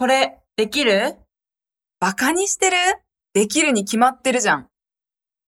これ、できる？バカにしてる？できるに決まってるじゃん。